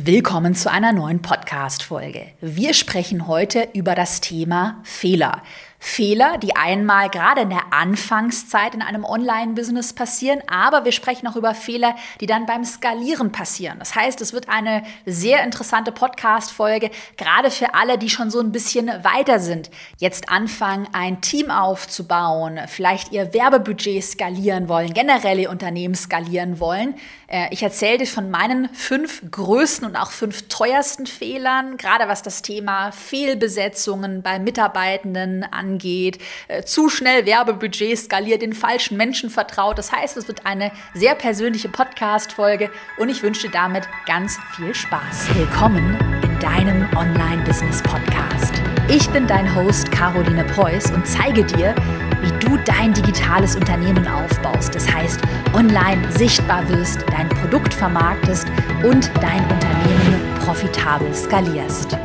Willkommen zu einer neuen Podcast-Folge. Wir sprechen heute über das Thema Fehler. Fehler, die einmal gerade in der Anfangszeit in einem Online-Business passieren, aber wir sprechen auch über Fehler, die dann beim Skalieren passieren. Das heißt, es wird eine sehr interessante Podcast-Folge, gerade für alle, die schon so ein bisschen weiter sind. Jetzt anfangen, ein Team aufzubauen, vielleicht ihr Werbebudget skalieren wollen, generell ihr Unternehmen skalieren wollen. Äh, ich erzähle dir von meinen fünf größten und auch fünf teuersten Fehlern, gerade was das Thema Fehlbesetzungen bei Mitarbeitenden angeht angeht, äh, zu schnell Werbebudget skaliert, den falschen Menschen vertraut. Das heißt, es wird eine sehr persönliche Podcast-Folge und ich wünsche dir damit ganz viel Spaß. Willkommen in deinem Online-Business-Podcast. Ich bin dein Host Caroline Preuß und zeige dir, wie du dein digitales Unternehmen aufbaust. Das heißt, online sichtbar wirst, dein Produkt vermarktest und dein Unternehmen profitabel skalierst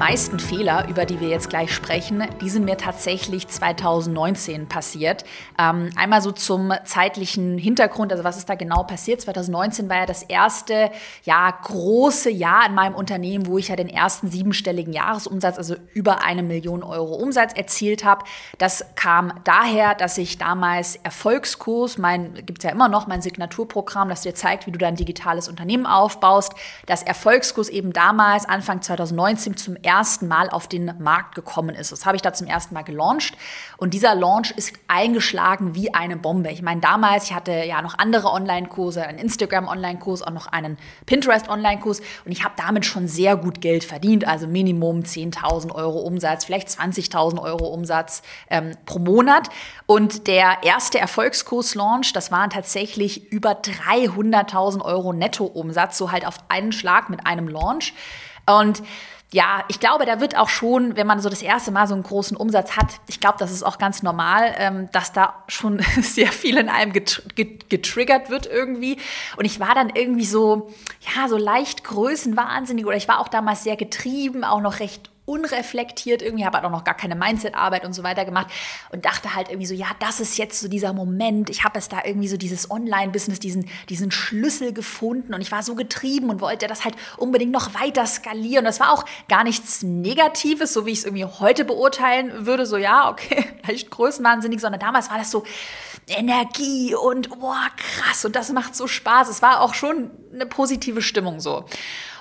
meisten Fehler, über die wir jetzt gleich sprechen, die sind mir tatsächlich 2019 passiert. Ähm, einmal so zum zeitlichen Hintergrund, also was ist da genau passiert? 2019 war ja das erste, ja, große Jahr in meinem Unternehmen, wo ich ja den ersten siebenstelligen Jahresumsatz, also über eine Million Euro Umsatz erzielt habe. Das kam daher, dass ich damals Erfolgskurs, mein, gibt es ja immer noch mein Signaturprogramm, das dir zeigt, wie du dein digitales Unternehmen aufbaust, das Erfolgskurs eben damals, Anfang 2019 zum ersten ersten Mal auf den Markt gekommen ist. Das habe ich da zum ersten Mal gelauncht und dieser Launch ist eingeschlagen wie eine Bombe. Ich meine, damals, ich hatte ja noch andere Online-Kurse, einen Instagram-Online-Kurs, auch noch einen Pinterest-Online-Kurs und ich habe damit schon sehr gut Geld verdient, also Minimum 10.000 Euro Umsatz, vielleicht 20.000 Euro Umsatz ähm, pro Monat. Und der erste Erfolgskurs-Launch, das waren tatsächlich über 300.000 Euro Netto-Umsatz, so halt auf einen Schlag mit einem Launch. Und ja, ich glaube, da wird auch schon, wenn man so das erste Mal so einen großen Umsatz hat, ich glaube, das ist auch ganz normal, ähm, dass da schon sehr viel in einem getriggert wird irgendwie. Und ich war dann irgendwie so, ja, so leicht größenwahnsinnig oder ich war auch damals sehr getrieben, auch noch recht unreflektiert irgendwie, habe halt auch noch gar keine Mindset-Arbeit und so weiter gemacht und dachte halt irgendwie so, ja, das ist jetzt so dieser Moment. Ich habe es da irgendwie so dieses Online-Business, diesen, diesen Schlüssel gefunden und ich war so getrieben und wollte das halt unbedingt noch weiter skalieren. Das war auch gar nichts Negatives, so wie ich es irgendwie heute beurteilen würde, so ja, okay, leicht größenwahnsinnig, sondern damals war das so Energie und boah, krass und das macht so Spaß. Es war auch schon eine positive Stimmung so.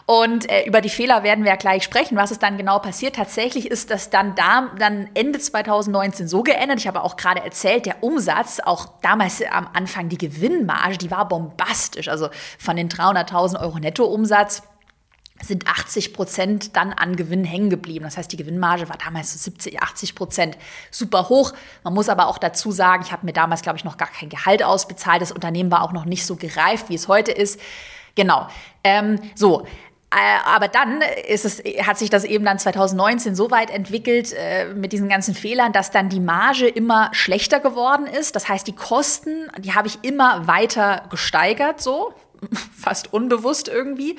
Und äh, über die Fehler werden wir ja gleich sprechen, was ist dann genau passiert. Tatsächlich ist das dann da, dann Ende 2019 so geändert. Ich habe auch gerade erzählt, der Umsatz, auch damals am Anfang die Gewinnmarge, die war bombastisch. Also von den 300.000 Euro Nettoumsatz sind 80 Prozent dann an Gewinn hängen geblieben. Das heißt, die Gewinnmarge war damals so 70, 80 Prozent super hoch. Man muss aber auch dazu sagen, ich habe mir damals, glaube ich, noch gar kein Gehalt ausbezahlt. Das Unternehmen war auch noch nicht so gereift, wie es heute ist. Genau. Ähm, so, aber dann ist es, hat sich das eben dann 2019 so weit entwickelt äh, mit diesen ganzen Fehlern, dass dann die Marge immer schlechter geworden ist. Das heißt, die Kosten, die habe ich immer weiter gesteigert, so fast unbewusst irgendwie.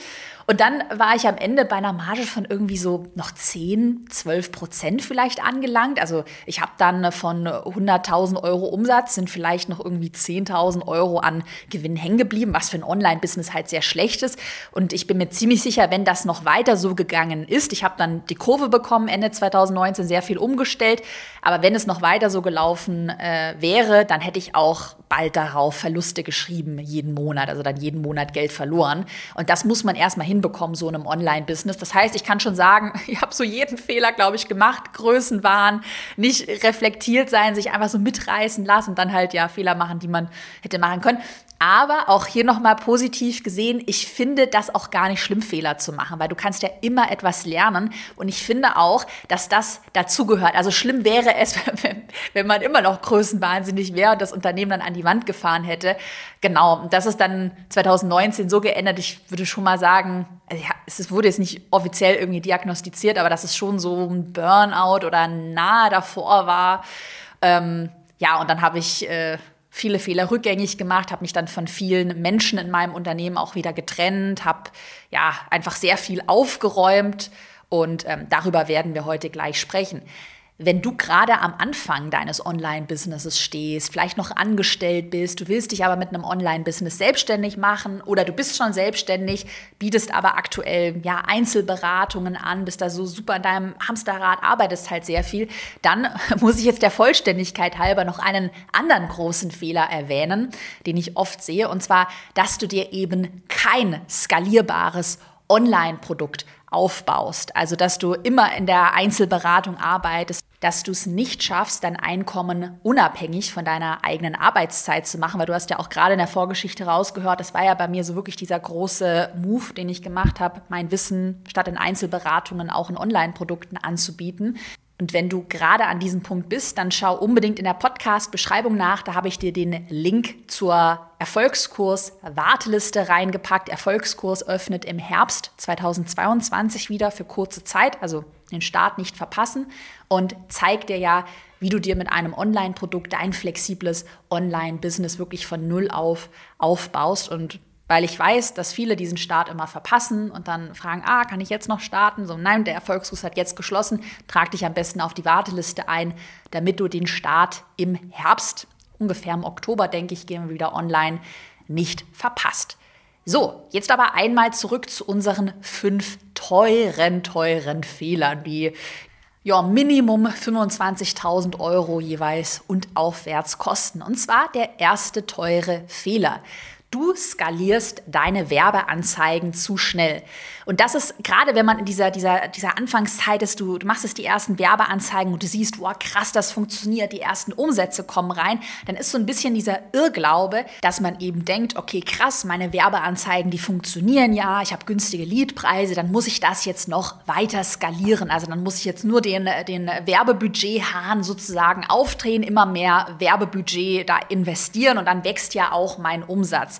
Und dann war ich am Ende bei einer Marge von irgendwie so noch 10, 12 Prozent vielleicht angelangt. Also ich habe dann von 100.000 Euro Umsatz sind vielleicht noch irgendwie 10.000 Euro an Gewinn hängen geblieben, was für ein Online-Business halt sehr schlecht ist. Und ich bin mir ziemlich sicher, wenn das noch weiter so gegangen ist, ich habe dann die Kurve bekommen, Ende 2019 sehr viel umgestellt. Aber wenn es noch weiter so gelaufen äh, wäre, dann hätte ich auch bald darauf Verluste geschrieben jeden Monat, also dann jeden Monat Geld verloren. Und das muss man erstmal hin hinbekommen, so in einem Online-Business. Das heißt, ich kann schon sagen, ich habe so jeden Fehler, glaube ich, gemacht, Größenwahn, nicht reflektiert sein, sich einfach so mitreißen lassen und dann halt ja Fehler machen, die man hätte machen können. Aber auch hier nochmal positiv gesehen, ich finde das auch gar nicht schlimm, Fehler zu machen, weil du kannst ja immer etwas lernen. Und ich finde auch, dass das dazugehört. Also schlimm wäre es, wenn, wenn man immer noch größenwahnsinnig wäre und das Unternehmen dann an die Wand gefahren hätte. Genau, das ist dann 2019 so geändert. Ich würde schon mal sagen, also ja, es wurde jetzt nicht offiziell irgendwie diagnostiziert, aber dass es schon so ein Burnout oder nahe davor war. Ähm, ja, und dann habe ich äh, viele Fehler rückgängig gemacht, habe mich dann von vielen Menschen in meinem Unternehmen auch wieder getrennt, habe ja einfach sehr viel aufgeräumt und ähm, darüber werden wir heute gleich sprechen. Wenn du gerade am Anfang deines Online-Businesses stehst, vielleicht noch angestellt bist, du willst dich aber mit einem Online-Business selbstständig machen oder du bist schon selbstständig, bietest aber aktuell ja Einzelberatungen an, bist da so super in deinem Hamsterrad, arbeitest halt sehr viel, dann muss ich jetzt der Vollständigkeit halber noch einen anderen großen Fehler erwähnen, den ich oft sehe, und zwar, dass du dir eben kein skalierbares Online-Produkt aufbaust. Also, dass du immer in der Einzelberatung arbeitest, dass du es nicht schaffst, dein Einkommen unabhängig von deiner eigenen Arbeitszeit zu machen, weil du hast ja auch gerade in der Vorgeschichte rausgehört, das war ja bei mir so wirklich dieser große Move, den ich gemacht habe, mein Wissen statt in Einzelberatungen auch in Online-Produkten anzubieten. Und wenn du gerade an diesem Punkt bist, dann schau unbedingt in der Podcast-Beschreibung nach. Da habe ich dir den Link zur Erfolgskurs-Warteliste reingepackt. Erfolgskurs öffnet im Herbst 2022 wieder für kurze Zeit, also den Start nicht verpassen und zeigt dir ja, wie du dir mit einem Online-Produkt dein flexibles Online-Business wirklich von Null auf aufbaust und weil ich weiß, dass viele diesen Start immer verpassen und dann fragen, ah, kann ich jetzt noch starten? So, nein, der Erfolgskurs hat jetzt geschlossen. Trag dich am besten auf die Warteliste ein, damit du den Start im Herbst, ungefähr im Oktober, denke ich, gehen wir wieder online, nicht verpasst. So, jetzt aber einmal zurück zu unseren fünf teuren, teuren Fehlern, die ja, Minimum 25.000 Euro jeweils und aufwärts kosten. Und zwar der erste teure Fehler. Du skalierst deine Werbeanzeigen zu schnell. Und das ist gerade, wenn man in dieser, dieser, dieser Anfangszeit ist, du, du machst es die ersten Werbeanzeigen und du siehst, wow, krass, das funktioniert, die ersten Umsätze kommen rein, dann ist so ein bisschen dieser Irrglaube, dass man eben denkt, okay, krass, meine Werbeanzeigen, die funktionieren ja, ich habe günstige Leadpreise, dann muss ich das jetzt noch weiter skalieren. Also dann muss ich jetzt nur den, den Werbebudget-Hahn sozusagen aufdrehen, immer mehr Werbebudget da investieren und dann wächst ja auch mein Umsatz.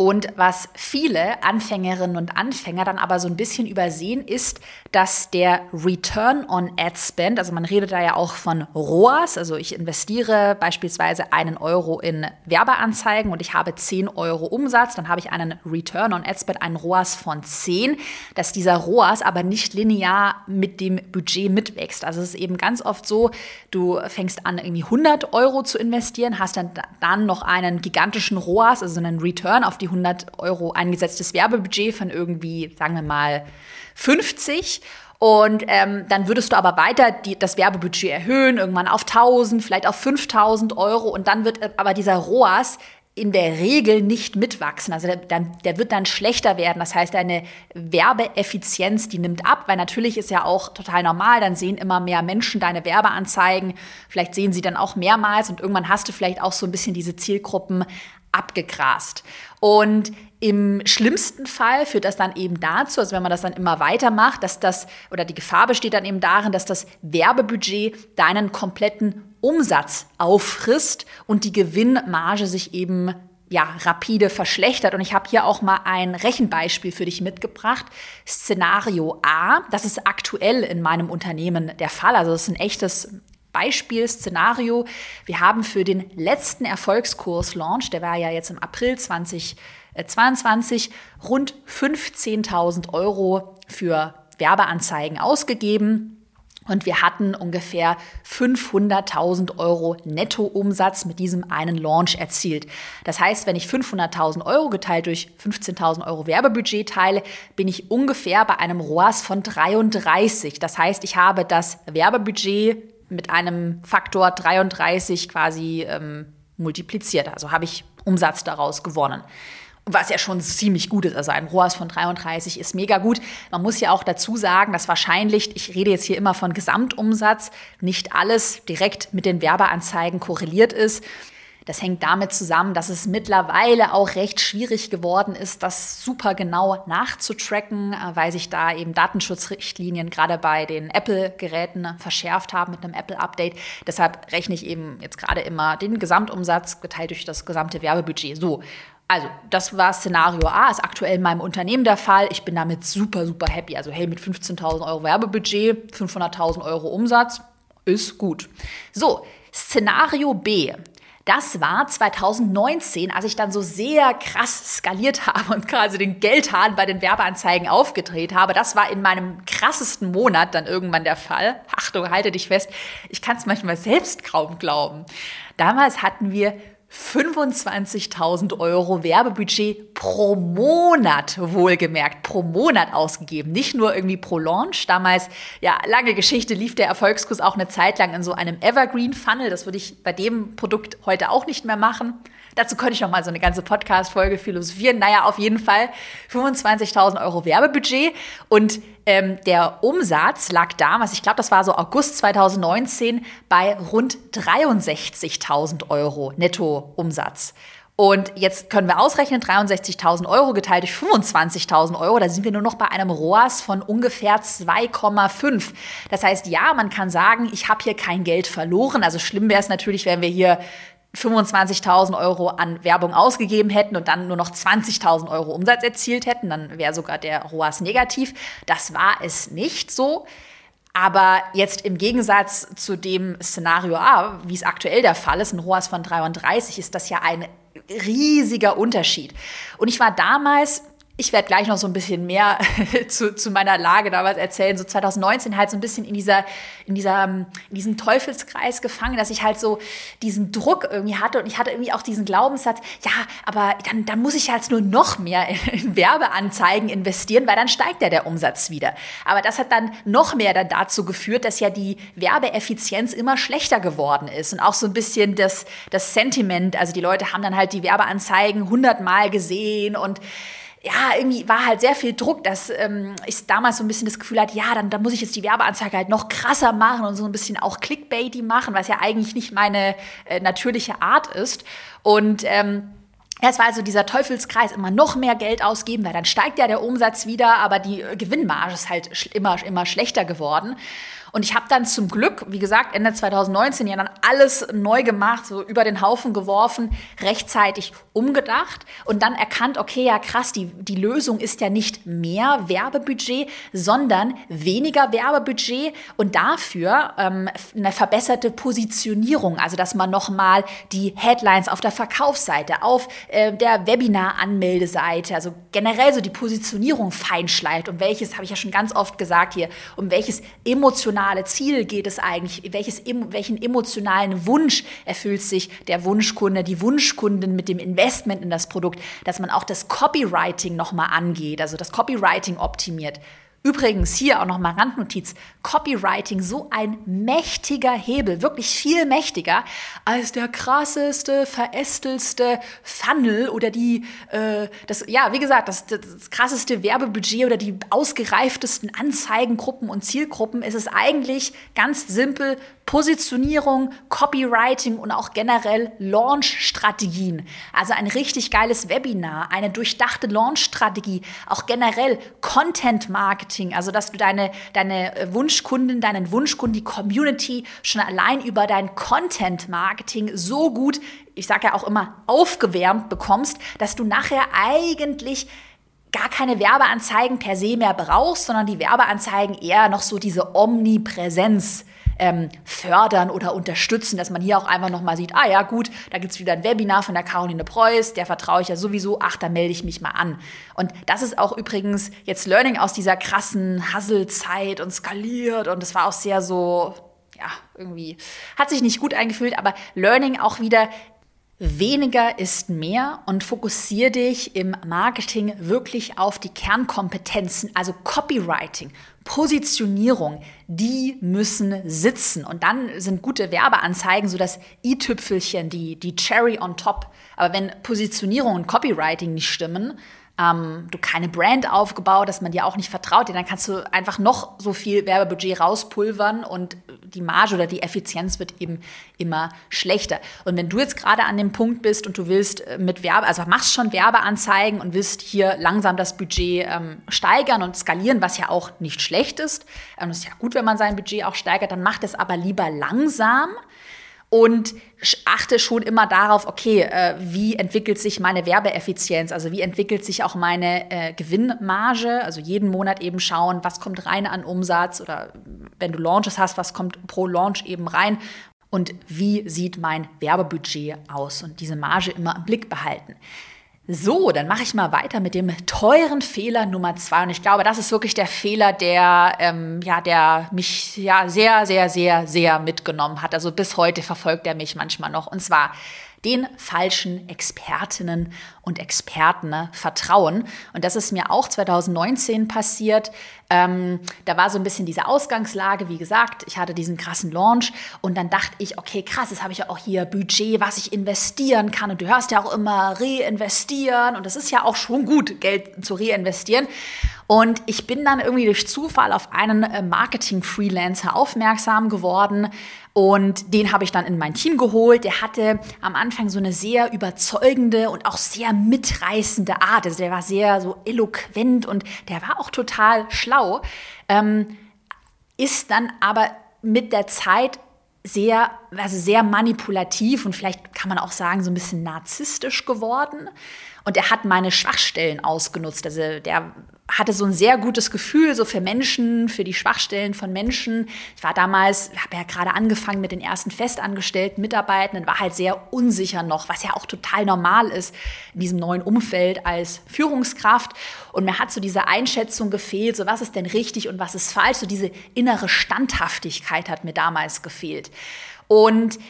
Und was viele Anfängerinnen und Anfänger dann aber so ein bisschen übersehen, ist, dass der Return on Ad Spend, also man redet da ja auch von ROAS, also ich investiere beispielsweise einen Euro in Werbeanzeigen und ich habe 10 Euro Umsatz, dann habe ich einen Return on Ad Spend, einen ROAS von 10, dass dieser ROAS aber nicht linear mit dem Budget mitwächst. Also es ist eben ganz oft so, du fängst an, irgendwie 100 Euro zu investieren, hast dann, dann noch einen gigantischen ROAS, also einen Return auf die 100 Euro eingesetztes Werbebudget von irgendwie, sagen wir mal, 50. Und ähm, dann würdest du aber weiter die, das Werbebudget erhöhen, irgendwann auf 1000, vielleicht auf 5000 Euro. Und dann wird aber dieser ROAS in der Regel nicht mitwachsen. Also der, der, wird dann schlechter werden. Das heißt, deine Werbeeffizienz, die nimmt ab, weil natürlich ist ja auch total normal, dann sehen immer mehr Menschen deine Werbeanzeigen. Vielleicht sehen sie dann auch mehrmals und irgendwann hast du vielleicht auch so ein bisschen diese Zielgruppen abgegrast. Und im schlimmsten Fall führt das dann eben dazu, also wenn man das dann immer weitermacht, dass das, oder die Gefahr besteht dann eben darin, dass das Werbebudget deinen kompletten Umsatz auffrisst und die Gewinnmarge sich eben ja, rapide verschlechtert. Und ich habe hier auch mal ein Rechenbeispiel für dich mitgebracht. Szenario A, das ist aktuell in meinem Unternehmen der Fall. Also das ist ein echtes Beispiel, Szenario. Wir haben für den letzten Erfolgskurs-Launch, der war ja jetzt im April 2022, rund 15.000 Euro für Werbeanzeigen ausgegeben. Und wir hatten ungefähr 500.000 Euro Nettoumsatz mit diesem einen Launch erzielt. Das heißt, wenn ich 500.000 Euro geteilt durch 15.000 Euro Werbebudget teile, bin ich ungefähr bei einem ROAS von 33. Das heißt, ich habe das Werbebudget mit einem Faktor 33 quasi ähm, multipliziert. Also habe ich Umsatz daraus gewonnen. Was ja schon ziemlich gut ist. Also ein ROAS von 33 ist mega gut. Man muss ja auch dazu sagen, dass wahrscheinlich, ich rede jetzt hier immer von Gesamtumsatz, nicht alles direkt mit den Werbeanzeigen korreliert ist. Das hängt damit zusammen, dass es mittlerweile auch recht schwierig geworden ist, das super genau nachzutracken, äh, weil sich da eben Datenschutzrichtlinien gerade bei den Apple-Geräten verschärft haben mit einem Apple-Update. Deshalb rechne ich eben jetzt gerade immer den Gesamtumsatz geteilt durch das gesamte Werbebudget. So, also, das war Szenario A, ist aktuell in meinem Unternehmen der Fall. Ich bin damit super, super happy. Also, hey, mit 15.000 Euro Werbebudget, 500.000 Euro Umsatz, ist gut. So, Szenario B. Das war 2019, als ich dann so sehr krass skaliert habe und quasi den Geldhahn bei den Werbeanzeigen aufgedreht habe. Das war in meinem krassesten Monat dann irgendwann der Fall. Achtung, halte dich fest. Ich kann es manchmal selbst kaum glauben. Damals hatten wir 25.000 Euro Werbebudget pro Monat, wohlgemerkt, pro Monat ausgegeben. Nicht nur irgendwie pro Launch. Damals, ja, lange Geschichte, lief der Erfolgskurs auch eine Zeit lang in so einem Evergreen Funnel. Das würde ich bei dem Produkt heute auch nicht mehr machen. Dazu könnte ich noch mal so eine ganze Podcast-Folge philosophieren. Naja, auf jeden Fall 25.000 Euro Werbebudget und ähm, der Umsatz lag damals, ich glaube, das war so August 2019, bei rund 63.000 Euro Nettoumsatz. Und jetzt können wir ausrechnen, 63.000 Euro geteilt durch 25.000 Euro, da sind wir nur noch bei einem ROAS von ungefähr 2,5. Das heißt, ja, man kann sagen, ich habe hier kein Geld verloren. Also schlimm wäre es natürlich, wenn wir hier 25.000 Euro an Werbung ausgegeben hätten und dann nur noch 20.000 Euro Umsatz erzielt hätten, dann wäre sogar der ROAS negativ. Das war es nicht so. Aber jetzt im Gegensatz zu dem Szenario A, wie es aktuell der Fall ist, ein ROAS von 33, ist das ja ein riesiger Unterschied. Und ich war damals ich werde gleich noch so ein bisschen mehr zu, zu meiner Lage damals erzählen. So 2019 halt so ein bisschen in dieser, in dieser, in diesem Teufelskreis gefangen, dass ich halt so diesen Druck irgendwie hatte und ich hatte irgendwie auch diesen Glaubenssatz, ja, aber dann, dann muss ich halt nur noch mehr in Werbeanzeigen investieren, weil dann steigt ja der Umsatz wieder. Aber das hat dann noch mehr dann dazu geführt, dass ja die Werbeeffizienz immer schlechter geworden ist und auch so ein bisschen das, das Sentiment, also die Leute haben dann halt die Werbeanzeigen hundertmal gesehen und ja, irgendwie war halt sehr viel Druck, dass ähm, ich damals so ein bisschen das Gefühl hatte, ja, dann, dann muss ich jetzt die Werbeanzeige halt noch krasser machen und so ein bisschen auch Clickbaity machen, was ja eigentlich nicht meine äh, natürliche Art ist. Und ähm, es war also dieser Teufelskreis, immer noch mehr Geld ausgeben, weil dann steigt ja der Umsatz wieder, aber die Gewinnmarge ist halt immer, immer schlechter geworden. Und ich habe dann zum Glück, wie gesagt, Ende 2019 ja dann alles neu gemacht, so über den Haufen geworfen, rechtzeitig umgedacht und dann erkannt, okay, ja krass, die, die Lösung ist ja nicht mehr Werbebudget, sondern weniger Werbebudget und dafür ähm, eine verbesserte Positionierung, also dass man nochmal die Headlines auf der Verkaufsseite, auf äh, der Webinar-Anmeldeseite, also generell so die Positionierung feinschleift. Und welches, habe ich ja schon ganz oft gesagt hier, um welches emotionale emotionale Ziel geht es eigentlich? Welches, welchen emotionalen Wunsch erfüllt sich der Wunschkunde, die Wunschkundin mit dem Investment in das Produkt, dass man auch das Copywriting nochmal angeht, also das Copywriting optimiert. Übrigens hier auch nochmal Randnotiz. Copywriting, so ein mächtiger Hebel, wirklich viel mächtiger als der krasseste, verästelste Funnel oder die, äh, das, ja, wie gesagt, das, das krasseste Werbebudget oder die ausgereiftesten Anzeigengruppen und Zielgruppen. Es ist eigentlich ganz simpel Positionierung, Copywriting und auch generell Launch-Strategien. Also ein richtig geiles Webinar, eine durchdachte Launch-Strategie, auch generell Content-Marketing, also dass du deine, deine Wunschkunden, deinen Wunschkunden, die Community schon allein über dein Content-Marketing so gut, ich sage ja auch immer, aufgewärmt bekommst, dass du nachher eigentlich gar keine Werbeanzeigen per se mehr brauchst, sondern die Werbeanzeigen eher noch so diese Omnipräsenz ähm, fördern oder unterstützen, dass man hier auch einfach nochmal sieht, ah ja gut, da gibt es wieder ein Webinar von der Caroline Preuß, der vertraue ich ja sowieso, ach, da melde ich mich mal an. Und das ist auch übrigens jetzt Learning aus dieser krassen Hasselzeit und skaliert und es war auch sehr so, ja, irgendwie hat sich nicht gut eingefühlt, aber Learning auch wieder, Weniger ist mehr und fokussiere dich im Marketing wirklich auf die Kernkompetenzen, also Copywriting, Positionierung, die müssen sitzen. Und dann sind gute Werbeanzeigen so das i-Tüpfelchen, die, die Cherry on top. Aber wenn Positionierung und Copywriting nicht stimmen, ähm, du keine Brand aufgebaut, dass man dir auch nicht vertraut, dann kannst du einfach noch so viel Werbebudget rauspulvern und die Marge oder die Effizienz wird eben immer schlechter. Und wenn du jetzt gerade an dem Punkt bist und du willst äh, mit Werbe, also machst schon Werbeanzeigen und willst hier langsam das Budget ähm, steigern und skalieren, was ja auch nicht schlecht ist, und ähm, es ist ja gut, wenn man sein Budget auch steigert, dann macht es aber lieber langsam und achte schon immer darauf, okay, äh, wie entwickelt sich meine Werbeeffizienz, also wie entwickelt sich auch meine äh, Gewinnmarge, also jeden Monat eben schauen, was kommt rein an Umsatz oder wenn du Launches hast, was kommt pro Launch eben rein? Und wie sieht mein Werbebudget aus und diese Marge immer im Blick behalten. So, dann mache ich mal weiter mit dem teuren Fehler Nummer zwei. Und ich glaube, das ist wirklich der Fehler, der, ähm, ja, der mich ja sehr, sehr, sehr, sehr mitgenommen hat. Also bis heute verfolgt er mich manchmal noch. Und zwar den falschen Expertinnen und Experten ne, vertrauen. Und das ist mir auch 2019 passiert. Ähm, da war so ein bisschen diese Ausgangslage, wie gesagt, ich hatte diesen krassen Launch und dann dachte ich, okay, krass, jetzt habe ich ja auch hier Budget, was ich investieren kann. Und du hörst ja auch immer reinvestieren und das ist ja auch schon gut, Geld zu reinvestieren. Und ich bin dann irgendwie durch Zufall auf einen äh, Marketing-Freelancer aufmerksam geworden, und den habe ich dann in mein Team geholt. Der hatte am Anfang so eine sehr überzeugende und auch sehr mitreißende Art. Also der war sehr so eloquent und der war auch total schlau. Ähm, ist dann aber mit der Zeit sehr, also sehr manipulativ und vielleicht kann man auch sagen, so ein bisschen narzisstisch geworden. Und er hat meine Schwachstellen ausgenutzt. Also der hatte so ein sehr gutes Gefühl so für Menschen, für die Schwachstellen von Menschen. Ich war damals, habe ja gerade angefangen mit den ersten festangestellten Mitarbeitenden, war halt sehr unsicher noch, was ja auch total normal ist in diesem neuen Umfeld als Führungskraft. Und mir hat so diese Einschätzung gefehlt, so was ist denn richtig und was ist falsch. So diese innere Standhaftigkeit hat mir damals gefehlt. Und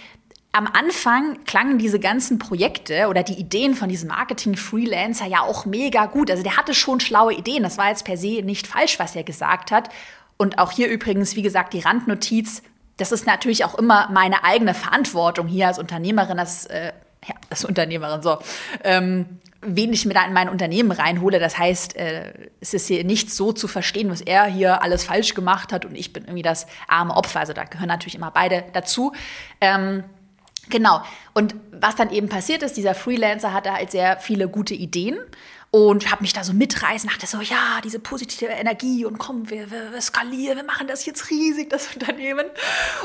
am Anfang klangen diese ganzen Projekte oder die Ideen von diesem Marketing-Freelancer ja auch mega gut. Also der hatte schon schlaue Ideen. Das war jetzt per se nicht falsch, was er gesagt hat. Und auch hier übrigens, wie gesagt, die Randnotiz. Das ist natürlich auch immer meine eigene Verantwortung hier als Unternehmerin, als, äh, ja, als Unternehmerin, so, ähm, wen ich mir da in mein Unternehmen reinhole. Das heißt, äh, es ist hier nicht so zu verstehen, was er hier alles falsch gemacht hat und ich bin irgendwie das arme Opfer. Also da gehören natürlich immer beide dazu. Ähm, Genau. Und was dann eben passiert ist, dieser Freelancer hatte halt sehr viele gute Ideen und habe mich da so mitreißen, dachte so, ja, diese positive Energie und komm, wir, wir, wir skalieren, wir machen das jetzt riesig, das Unternehmen.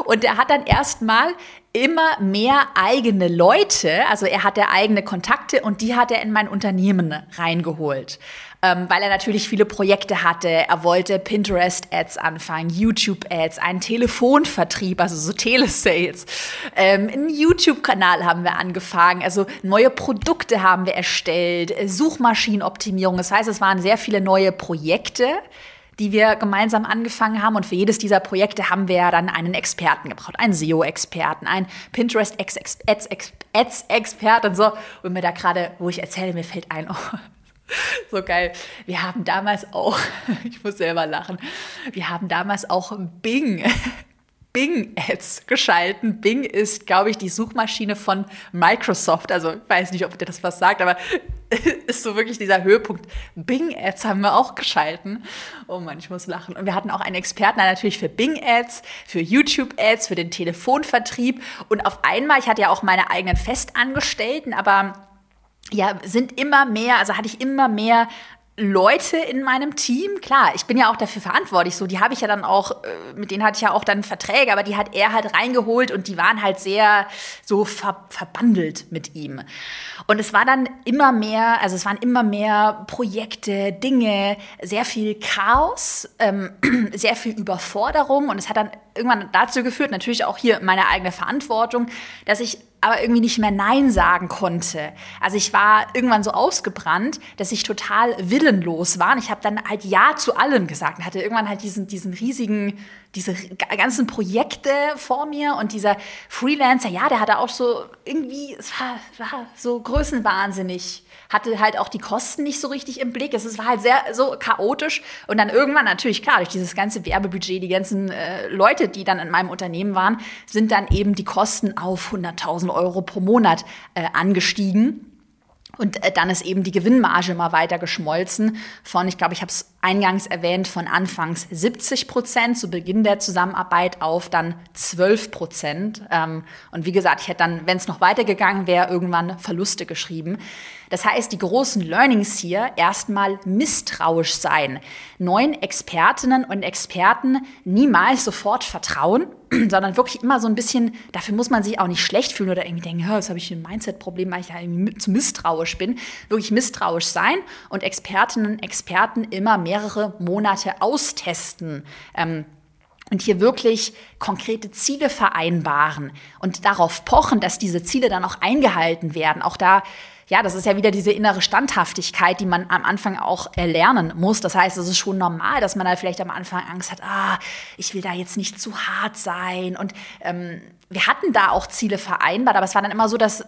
Und er hat dann erstmal immer mehr eigene Leute, also er hatte eigene Kontakte und die hat er in mein Unternehmen reingeholt ähm, weil er natürlich viele Projekte hatte. Er wollte Pinterest-Ads anfangen, YouTube-Ads, einen Telefonvertrieb, also so Telesales. Ähm, einen YouTube-Kanal haben wir angefangen, also neue Produkte haben wir erstellt, Suchmaschinenoptimierung. Das heißt, es waren sehr viele neue Projekte die wir gemeinsam angefangen haben. Und für jedes dieser Projekte haben wir dann einen Experten gebraucht, einen SEO-Experten, einen Pinterest-Ads-Experten. So, und mir da gerade, wo ich erzähle, mir fällt ein, oh, So geil. Wir haben damals auch, ich muss selber lachen, wir haben damals auch Bing, Bing-Ads geschalten. Bing ist, glaube ich, die Suchmaschine von Microsoft. Also ich weiß nicht, ob dir das was sagt, aber ist so wirklich dieser Höhepunkt. Bing-Ads haben wir auch geschalten. Oh Mann, ich muss lachen. Und wir hatten auch einen Experten natürlich für Bing-Ads, für YouTube-Ads, für den Telefonvertrieb. Und auf einmal, ich hatte ja auch meine eigenen Festangestellten, aber ja, sind immer mehr, also hatte ich immer mehr Leute in meinem Team, klar, ich bin ja auch dafür verantwortlich, so die habe ich ja dann auch, äh, mit denen hatte ich ja auch dann Verträge, aber die hat er halt reingeholt und die waren halt sehr so ver verbandelt mit ihm. Und es war dann immer mehr, also es waren immer mehr Projekte, Dinge, sehr viel Chaos, ähm, sehr viel Überforderung und es hat dann irgendwann dazu geführt, natürlich auch hier meine eigene Verantwortung, dass ich aber irgendwie nicht mehr Nein sagen konnte. Also ich war irgendwann so ausgebrannt, dass ich total willenlos war. Und ich habe dann halt Ja zu allem gesagt und hatte irgendwann halt diesen, diesen riesigen, diese ganzen Projekte vor mir und dieser Freelancer, ja, der hatte auch so irgendwie, es war, war so größenwahnsinnig hatte halt auch die Kosten nicht so richtig im Blick. Es war halt sehr so chaotisch. Und dann irgendwann natürlich, klar, durch dieses ganze Werbebudget, die ganzen äh, Leute, die dann in meinem Unternehmen waren, sind dann eben die Kosten auf 100.000 Euro pro Monat äh, angestiegen. Und äh, dann ist eben die Gewinnmarge immer weiter geschmolzen von, ich glaube, ich habe es eingangs erwähnt, von anfangs 70 Prozent zu Beginn der Zusammenarbeit auf dann 12 Prozent. Ähm, und wie gesagt, ich hätte dann, wenn es noch weitergegangen wäre, irgendwann Verluste geschrieben. Das heißt, die großen Learnings hier erstmal misstrauisch sein, neuen Expertinnen und Experten niemals sofort vertrauen, sondern wirklich immer so ein bisschen, dafür muss man sich auch nicht schlecht fühlen oder irgendwie denken, das habe ich ein Mindset-Problem, weil ich da irgendwie zu misstrauisch bin. Wirklich misstrauisch sein und Expertinnen und Experten immer mehrere Monate austesten. Ähm, und hier wirklich konkrete Ziele vereinbaren und darauf pochen, dass diese Ziele dann auch eingehalten werden. Auch da, ja, das ist ja wieder diese innere Standhaftigkeit, die man am Anfang auch erlernen muss. Das heißt, es ist schon normal, dass man da vielleicht am Anfang Angst hat, ah, ich will da jetzt nicht zu hart sein. Und ähm, wir hatten da auch Ziele vereinbart, aber es war dann immer so, dass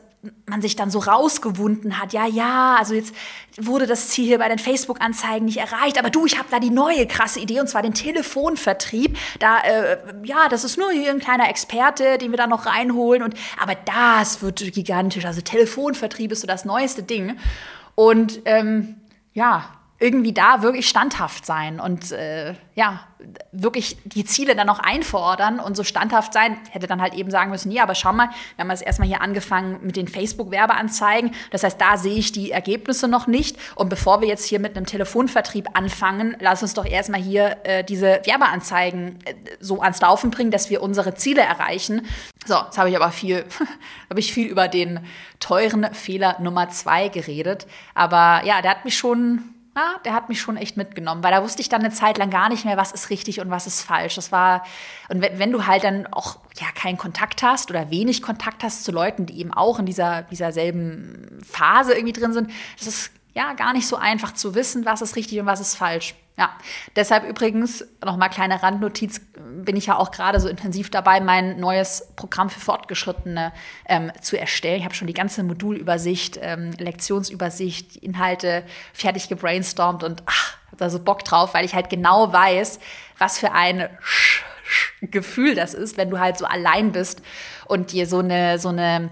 man sich dann so rausgewunden hat, ja, ja, also jetzt wurde das Ziel hier bei den Facebook-Anzeigen nicht erreicht, aber du, ich habe da die neue krasse Idee und zwar den Telefonvertrieb. Da, äh, ja, das ist nur hier ein kleiner Experte, den wir da noch reinholen und aber das wird gigantisch. Also Telefonvertrieb ist so das neueste Ding und ähm, ja, irgendwie da wirklich standhaft sein und äh, ja, wirklich die Ziele dann auch einfordern und so standhaft sein. Hätte dann halt eben sagen müssen, ja, aber schau mal, wir haben jetzt erstmal hier angefangen mit den Facebook-Werbeanzeigen. Das heißt, da sehe ich die Ergebnisse noch nicht. Und bevor wir jetzt hier mit einem Telefonvertrieb anfangen, lass uns doch erstmal hier äh, diese Werbeanzeigen äh, so ans Laufen bringen, dass wir unsere Ziele erreichen. So, jetzt habe ich aber viel, habe ich viel über den teuren Fehler Nummer zwei geredet. Aber ja, der hat mich schon ja, der hat mich schon echt mitgenommen, weil da wusste ich dann eine Zeit lang gar nicht mehr, was ist richtig und was ist falsch. Das war, und wenn, wenn du halt dann auch ja keinen Kontakt hast oder wenig Kontakt hast zu Leuten, die eben auch in dieser, dieser selben Phase irgendwie drin sind, das ist ja gar nicht so einfach zu wissen, was ist richtig und was ist falsch. Ja, deshalb übrigens nochmal kleine Randnotiz, bin ich ja auch gerade so intensiv dabei, mein neues Programm für Fortgeschrittene ähm, zu erstellen. Ich habe schon die ganze Modulübersicht, ähm, Lektionsübersicht, Inhalte fertig gebrainstormt und ach, habe da so Bock drauf, weil ich halt genau weiß, was für ein Sch Gefühl das ist, wenn du halt so allein bist und dir so eine, so eine,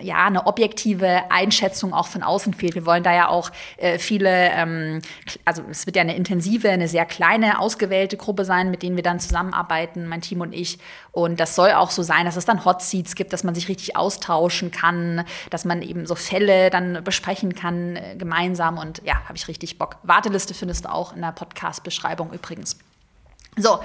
ja, eine objektive Einschätzung auch von außen fehlt. Wir wollen da ja auch äh, viele, ähm, also es wird ja eine intensive, eine sehr kleine, ausgewählte Gruppe sein, mit denen wir dann zusammenarbeiten, mein Team und ich. Und das soll auch so sein, dass es dann Hot Seats gibt, dass man sich richtig austauschen kann, dass man eben so Fälle dann besprechen kann äh, gemeinsam. Und ja, habe ich richtig Bock. Warteliste findest du auch in der Podcast-Beschreibung übrigens. So,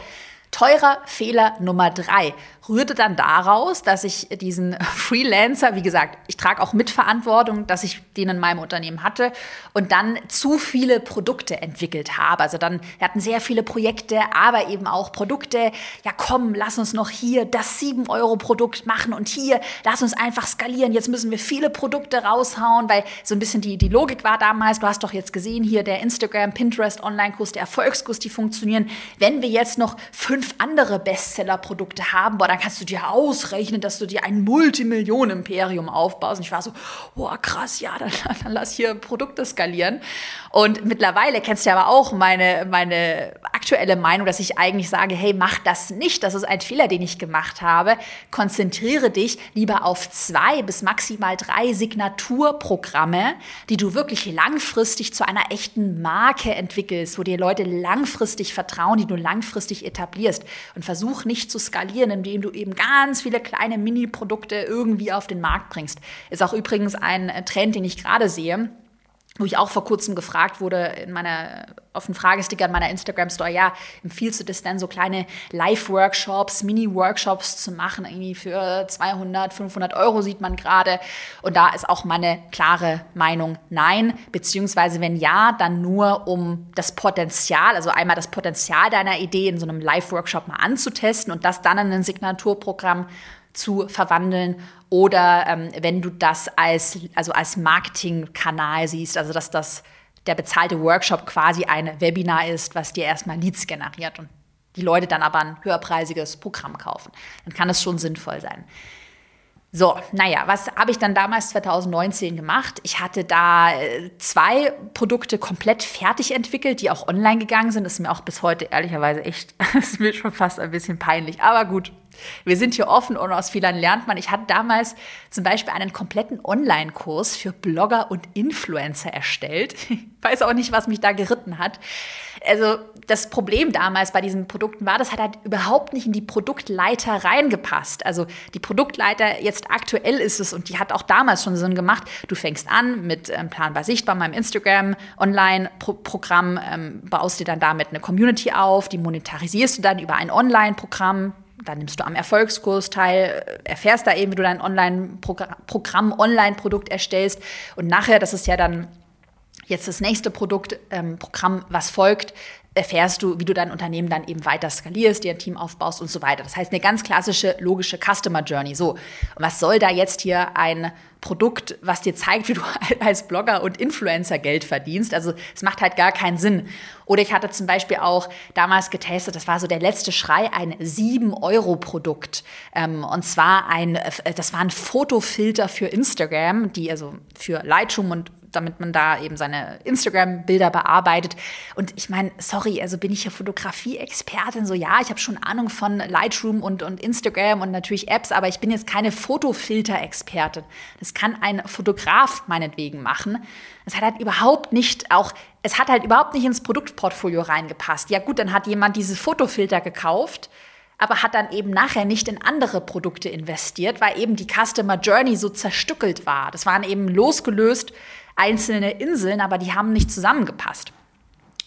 Teurer Fehler Nummer drei rührte dann daraus, dass ich diesen Freelancer, wie gesagt, ich trage auch Mitverantwortung, dass ich den in meinem Unternehmen hatte und dann zu viele Produkte entwickelt habe. Also dann, wir hatten sehr viele Projekte, aber eben auch Produkte. Ja, komm, lass uns noch hier das 7-Euro-Produkt machen und hier, lass uns einfach skalieren. Jetzt müssen wir viele Produkte raushauen, weil so ein bisschen die, die Logik war damals, du hast doch jetzt gesehen, hier der Instagram, Pinterest, Online-Kurs, der Erfolgskurs, die funktionieren. Wenn wir jetzt noch fünf andere Bestseller-Produkte haben, boah, dann kannst du dir ausrechnen, dass du dir ein Multimillionen-Imperium aufbaust. Und ich war so, boah, krass, ja, dann, dann lass hier Produkte skalieren. Und mittlerweile kennst du ja aber auch meine, meine aktuelle Meinung, dass ich eigentlich sage, hey, mach das nicht. Das ist ein Fehler, den ich gemacht habe. Konzentriere dich lieber auf zwei bis maximal drei Signaturprogramme, die du wirklich langfristig zu einer echten Marke entwickelst, wo dir Leute langfristig vertrauen, die du langfristig etablierst. Und versuch nicht zu skalieren, indem du eben ganz viele kleine Mini-Produkte irgendwie auf den Markt bringst. Ist auch übrigens ein Trend, den ich gerade sehe wo ich auch vor kurzem gefragt wurde in meiner, auf den Fragesticker in meiner Instagram-Story, ja, empfiehlst du das denn, so kleine Live-Workshops, Mini-Workshops zu machen, irgendwie für 200, 500 Euro sieht man gerade. Und da ist auch meine klare Meinung nein, beziehungsweise wenn ja, dann nur um das Potenzial, also einmal das Potenzial deiner Idee in so einem Live-Workshop mal anzutesten und das dann in ein Signaturprogramm zu verwandeln oder ähm, wenn du das als, also als Marketingkanal siehst, also dass das der bezahlte Workshop quasi ein Webinar ist, was dir erstmal Leads generiert und die Leute dann aber ein höherpreisiges Programm kaufen, dann kann es schon sinnvoll sein. So, naja, was habe ich dann damals 2019 gemacht? Ich hatte da äh, zwei Produkte komplett fertig entwickelt, die auch online gegangen sind. Das ist mir auch bis heute ehrlicherweise echt, ist mir schon fast ein bisschen peinlich. Aber gut, wir sind hier offen und aus Fehlern lernt man. Ich hatte damals zum Beispiel einen kompletten Online-Kurs für Blogger und Influencer erstellt. Ich weiß auch nicht, was mich da geritten hat. Also das Problem damals bei diesen Produkten war, das hat halt überhaupt nicht in die Produktleiter reingepasst. Also die Produktleiter jetzt aktuell ist es und die hat auch damals schon Sinn gemacht. Du fängst an mit ähm, Planbar Sichtbar, meinem Instagram Online-Programm, ähm, baust dir dann damit eine Community auf, die monetarisierst du dann über ein Online-Programm, dann nimmst du am Erfolgskurs teil, erfährst da eben, wie du dein Online-Programm, Online-Produkt erstellst. Und nachher, das ist ja dann jetzt das nächste Produkt, ähm, Programm, was folgt, erfährst du, wie du dein Unternehmen dann eben weiter skalierst, dir ein Team aufbaust und so weiter. Das heißt, eine ganz klassische, logische Customer Journey. So, und was soll da jetzt hier ein Produkt, was dir zeigt, wie du als Blogger und Influencer Geld verdienst. Also es macht halt gar keinen Sinn. Oder ich hatte zum Beispiel auch damals getestet, das war so der letzte Schrei, ein 7-Euro-Produkt. Ähm, und zwar ein, äh, das war ein Fotofilter für Instagram, die also für Lightroom und damit man da eben seine Instagram-Bilder bearbeitet. Und ich meine, sorry, also bin ich ja Fotografie-Expertin, so ja, ich habe schon Ahnung von Lightroom und, und Instagram und natürlich Apps, aber ich bin jetzt keine Fotofilter-Expertin. Das kann ein Fotograf meinetwegen machen. Es hat halt überhaupt nicht auch, es hat halt überhaupt nicht ins Produktportfolio reingepasst. Ja gut, dann hat jemand diese Fotofilter gekauft aber hat dann eben nachher nicht in andere Produkte investiert, weil eben die Customer Journey so zerstückelt war. Das waren eben losgelöst einzelne Inseln, aber die haben nicht zusammengepasst.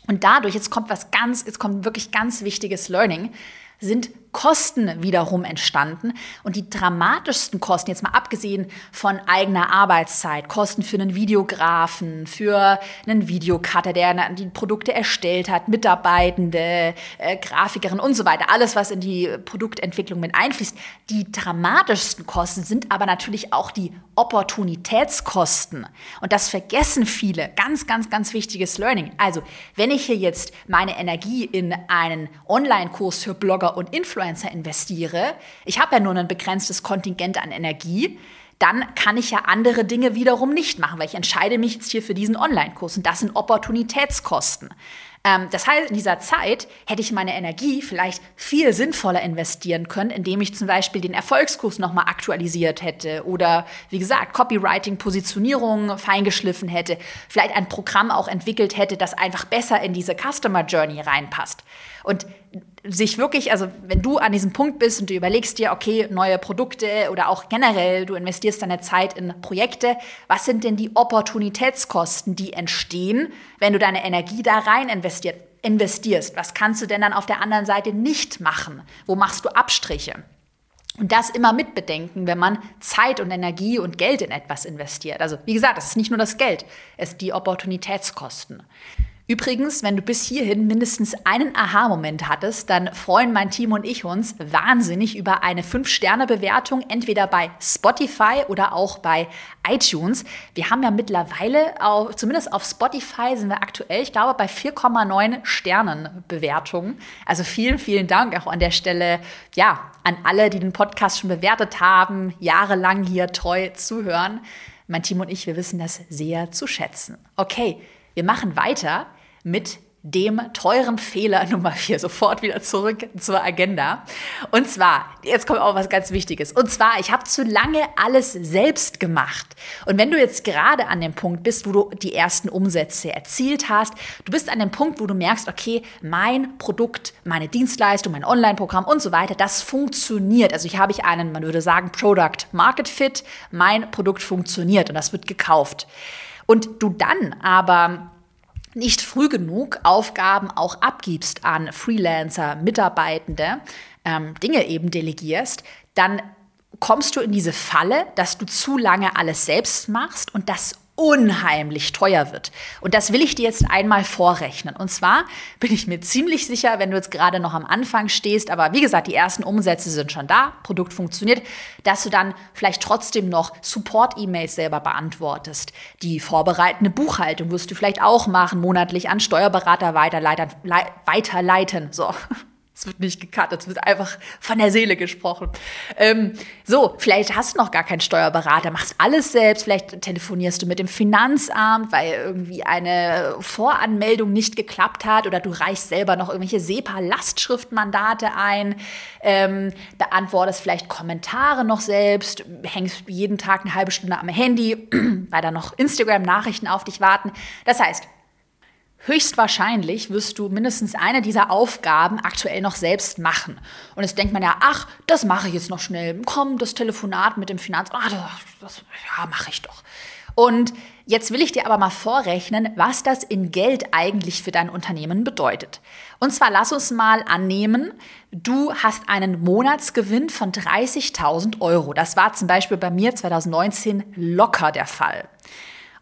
Und dadurch, jetzt kommt was ganz, jetzt kommt wirklich ganz wichtiges Learning, sind Kosten wiederum entstanden. Und die dramatischsten Kosten, jetzt mal abgesehen von eigener Arbeitszeit, Kosten für einen Videografen, für einen Videocutter, der die Produkte erstellt hat, Mitarbeitende, äh, Grafikerin und so weiter, alles, was in die Produktentwicklung mit einfließt. Die dramatischsten Kosten sind aber natürlich auch die Opportunitätskosten. Und das vergessen viele. Ganz, ganz, ganz wichtiges Learning. Also, wenn ich hier jetzt meine Energie in einen Online-Kurs für Blogger und Influencer Influencer investiere, ich habe ja nur ein begrenztes Kontingent an Energie, dann kann ich ja andere Dinge wiederum nicht machen, weil ich entscheide mich jetzt hier für diesen Online-Kurs und das sind Opportunitätskosten. Ähm, das heißt, in dieser Zeit hätte ich meine Energie vielleicht viel sinnvoller investieren können, indem ich zum Beispiel den Erfolgskurs nochmal aktualisiert hätte oder, wie gesagt, Copywriting, Positionierung feingeschliffen hätte, vielleicht ein Programm auch entwickelt hätte, das einfach besser in diese Customer Journey reinpasst. Und sich wirklich, also wenn du an diesem Punkt bist und du überlegst dir, okay, neue Produkte oder auch generell, du investierst deine Zeit in Projekte, was sind denn die Opportunitätskosten, die entstehen, wenn du deine Energie da rein investiert, investierst? Was kannst du denn dann auf der anderen Seite nicht machen? Wo machst du Abstriche? Und das immer mitbedenken, wenn man Zeit und Energie und Geld in etwas investiert. Also wie gesagt, es ist nicht nur das Geld, es sind die Opportunitätskosten. Übrigens, wenn du bis hierhin mindestens einen Aha-Moment hattest, dann freuen mein Team und ich uns wahnsinnig über eine 5-Sterne-Bewertung, entweder bei Spotify oder auch bei iTunes. Wir haben ja mittlerweile, auch, zumindest auf Spotify sind wir aktuell, ich glaube, bei 4,9 Sternen Bewertungen. Also vielen, vielen Dank auch an der Stelle, ja, an alle, die den Podcast schon bewertet haben, jahrelang hier treu zuhören. Mein Team und ich, wir wissen das sehr zu schätzen. Okay, wir machen weiter mit dem teuren Fehler Nummer vier. Sofort wieder zurück zur Agenda. Und zwar, jetzt kommt auch was ganz Wichtiges. Und zwar, ich habe zu lange alles selbst gemacht. Und wenn du jetzt gerade an dem Punkt bist, wo du die ersten Umsätze erzielt hast, du bist an dem Punkt, wo du merkst, okay, mein Produkt, meine Dienstleistung, mein Online-Programm und so weiter, das funktioniert. Also ich habe ich einen, man würde sagen, Product Market Fit. Mein Produkt funktioniert und das wird gekauft. Und du dann aber nicht früh genug Aufgaben auch abgibst an Freelancer, Mitarbeitende, ähm, Dinge eben delegierst, dann kommst du in diese Falle, dass du zu lange alles selbst machst und das unheimlich teuer wird. Und das will ich dir jetzt einmal vorrechnen. Und zwar bin ich mir ziemlich sicher, wenn du jetzt gerade noch am Anfang stehst, aber wie gesagt, die ersten Umsätze sind schon da, Produkt funktioniert, dass du dann vielleicht trotzdem noch Support-E-Mails selber beantwortest. Die vorbereitende Buchhaltung wirst du vielleicht auch machen, monatlich an Steuerberater weiterleiten. weiterleiten. So, es wird nicht gecuttet, es wird einfach von der Seele gesprochen. Ähm, so, vielleicht hast du noch gar keinen Steuerberater, machst alles selbst, vielleicht telefonierst du mit dem Finanzamt, weil irgendwie eine Voranmeldung nicht geklappt hat oder du reichst selber noch irgendwelche SEPA-Lastschriftmandate ein, ähm, beantwortest vielleicht Kommentare noch selbst, hängst jeden Tag eine halbe Stunde am Handy, weil da noch Instagram-Nachrichten auf dich warten. Das heißt, Höchstwahrscheinlich wirst du mindestens eine dieser Aufgaben aktuell noch selbst machen. Und jetzt denkt man ja, ach, das mache ich jetzt noch schnell. Komm, das Telefonat mit dem Finanzamt, ah, das, das, ja, mache ich doch. Und jetzt will ich dir aber mal vorrechnen, was das in Geld eigentlich für dein Unternehmen bedeutet. Und zwar lass uns mal annehmen, du hast einen Monatsgewinn von 30.000 Euro. Das war zum Beispiel bei mir 2019 locker der Fall.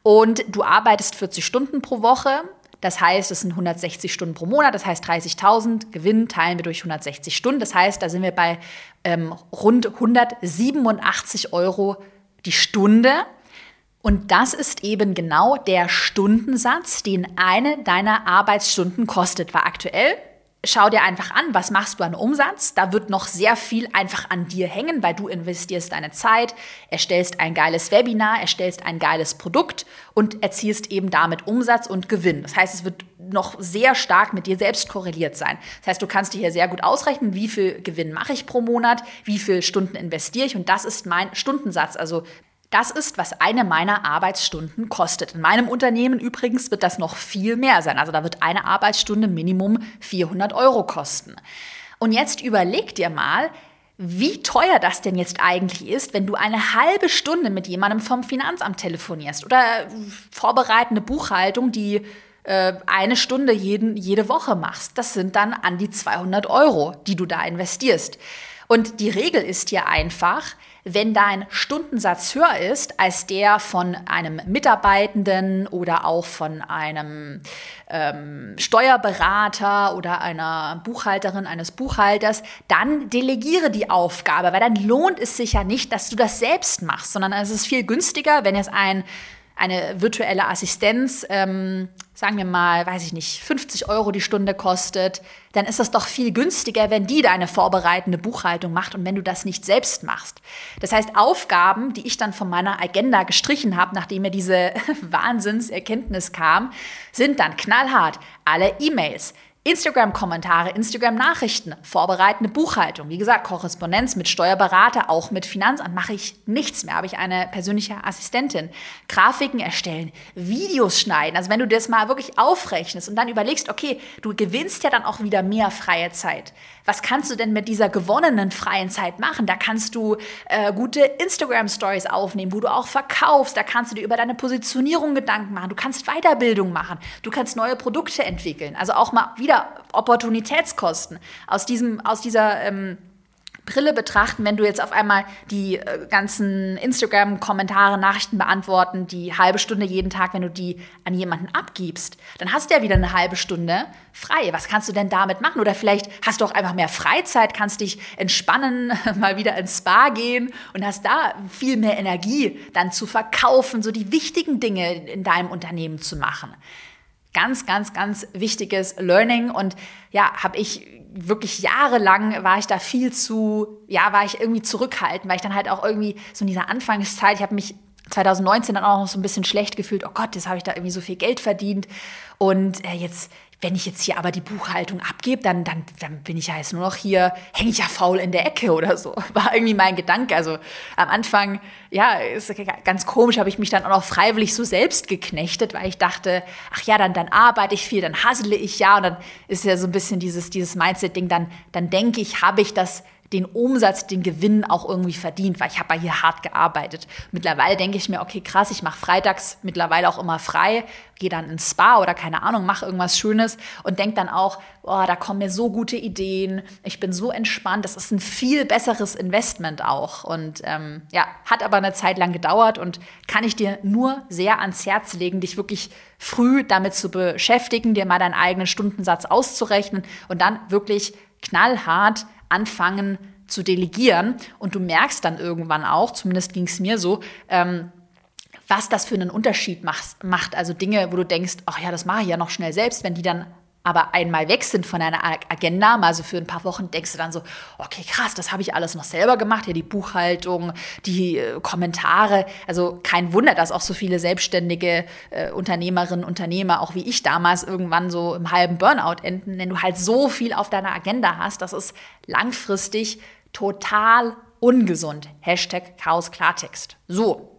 Und du arbeitest 40 Stunden pro Woche Das heißt, es sind 160 Stunden pro Monat, das heißt 30.000 Gewinn teilen wir durch 160 Stunden. Das heißt, da sind wir bei ähm, rund 187 Euro die Stunde. Und das ist eben genau der Stundensatz, den eine deiner Arbeitsstunden kostet. Weil aktuell schau dir einfach an, was machst du an Umsatz. Da wird noch sehr viel einfach an dir hängen, weil du investierst deine Zeit, erstellst ein geiles Webinar, erstellst ein geiles Produkt und erzielst eben damit Umsatz und Gewinn. Das heißt, es wird noch sehr stark mit dir selbst korreliert sein. Das heißt, du kannst dir hier sehr gut ausrechnen, wie viel Gewinn mache ich pro Monat, wie viele Stunden investiere ich und das ist mein Stundensatz. Also das ist, was eine meiner Arbeitsstunden kostet. In meinem Unternehmen übrigens wird das noch viel mehr sein. Also da wird eine Arbeitsstunde Minimum 400 Euro kosten. Und jetzt überleg dir mal, wie teuer das denn jetzt eigentlich ist, wenn du eine halbe Stunde mit jemandem vom Finanzamt telefonierst oder vorbereitende Buchhaltung, die äh, eine Stunde jeden, jede Woche machst. Das sind dann an die 200 Euro, die du da investierst. Und die Regel ist ja einfach, wenn dein Stundensatz höher ist als der von einem Mitarbeitenden oder auch von einem ähm, Steuerberater oder einer Buchhalterin, eines Buchhalters, dann delegiere die Aufgabe, weil dann lohnt es sich ja nicht, dass du das selbst machst, sondern es ist viel günstiger, wenn es ein eine virtuelle Assistenz, ähm, sagen wir mal, weiß ich nicht, 50 Euro die Stunde kostet, dann ist das doch viel günstiger, wenn die deine vorbereitende Buchhaltung macht und wenn du das nicht selbst machst. Das heißt, Aufgaben, die ich dann von meiner Agenda gestrichen habe, nachdem mir diese Wahnsinnserkenntnis kam, sind dann knallhart alle E-Mails, Instagram-Kommentare, Instagram-Nachrichten, vorbereitende Buchhaltung. Wie gesagt, Korrespondenz mit Steuerberater, auch mit Finanzamt mache ich nichts mehr. Habe ich eine persönliche Assistentin. Grafiken erstellen, Videos schneiden. Also wenn du das mal wirklich aufrechnest und dann überlegst, okay, du gewinnst ja dann auch wieder mehr freie Zeit. Was kannst du denn mit dieser gewonnenen freien Zeit machen? Da kannst du äh, gute Instagram-Stories aufnehmen, wo du auch verkaufst. Da kannst du dir über deine Positionierung Gedanken machen. Du kannst Weiterbildung machen. Du kannst neue Produkte entwickeln. Also auch mal wieder Opportunitätskosten aus diesem, aus dieser ähm, Brille betrachten, wenn du jetzt auf einmal die äh, ganzen Instagram-Kommentare, Nachrichten beantworten, die halbe Stunde jeden Tag, wenn du die an jemanden abgibst, dann hast du ja wieder eine halbe Stunde frei. Was kannst du denn damit machen? Oder vielleicht hast du auch einfach mehr Freizeit, kannst dich entspannen, mal wieder ins Spa gehen und hast da viel mehr Energie dann zu verkaufen, so die wichtigen Dinge in deinem Unternehmen zu machen. Ganz, ganz, ganz wichtiges Learning und ja, habe ich wirklich jahrelang war ich da viel zu, ja, war ich irgendwie zurückhaltend, weil ich dann halt auch irgendwie so in dieser Anfangszeit, ich habe mich 2019 dann auch noch so ein bisschen schlecht gefühlt, oh Gott, jetzt habe ich da irgendwie so viel Geld verdient und äh, jetzt wenn ich jetzt hier aber die Buchhaltung abgebe, dann, dann, dann bin ich ja jetzt nur noch hier, hänge ich ja faul in der Ecke oder so. War irgendwie mein Gedanke. Also am Anfang, ja, ist ganz komisch, habe ich mich dann auch noch freiwillig so selbst geknechtet, weil ich dachte, ach ja, dann, dann arbeite ich viel, dann hassle ich ja. Und dann ist ja so ein bisschen dieses, dieses Mindset-Ding, dann, dann denke ich, habe ich das den Umsatz, den Gewinn auch irgendwie verdient, weil ich habe ja hier hart gearbeitet. Mittlerweile denke ich mir, okay, krass, ich mache freitags mittlerweile auch immer frei, gehe dann ins Spa oder keine Ahnung, mache irgendwas Schönes und denke dann auch, oh, da kommen mir so gute Ideen, ich bin so entspannt, das ist ein viel besseres Investment auch. Und ähm, ja, hat aber eine Zeit lang gedauert und kann ich dir nur sehr ans Herz legen, dich wirklich früh damit zu beschäftigen, dir mal deinen eigenen Stundensatz auszurechnen und dann wirklich knallhart anfangen zu delegieren. Und du merkst dann irgendwann auch, zumindest ging es mir so, ähm, was das für einen Unterschied macht. Also Dinge, wo du denkst, ach ja, das mache ich ja noch schnell selbst, wenn die dann aber einmal weg sind von deiner Agenda, mal so für ein paar Wochen, denkst du dann so, okay, krass, das habe ich alles noch selber gemacht, ja, die Buchhaltung, die äh, Kommentare. Also kein Wunder, dass auch so viele selbstständige äh, Unternehmerinnen, Unternehmer, auch wie ich damals, irgendwann so im halben Burnout enden, wenn du halt so viel auf deiner Agenda hast. Das ist langfristig total ungesund. Hashtag Chaos Klartext. So,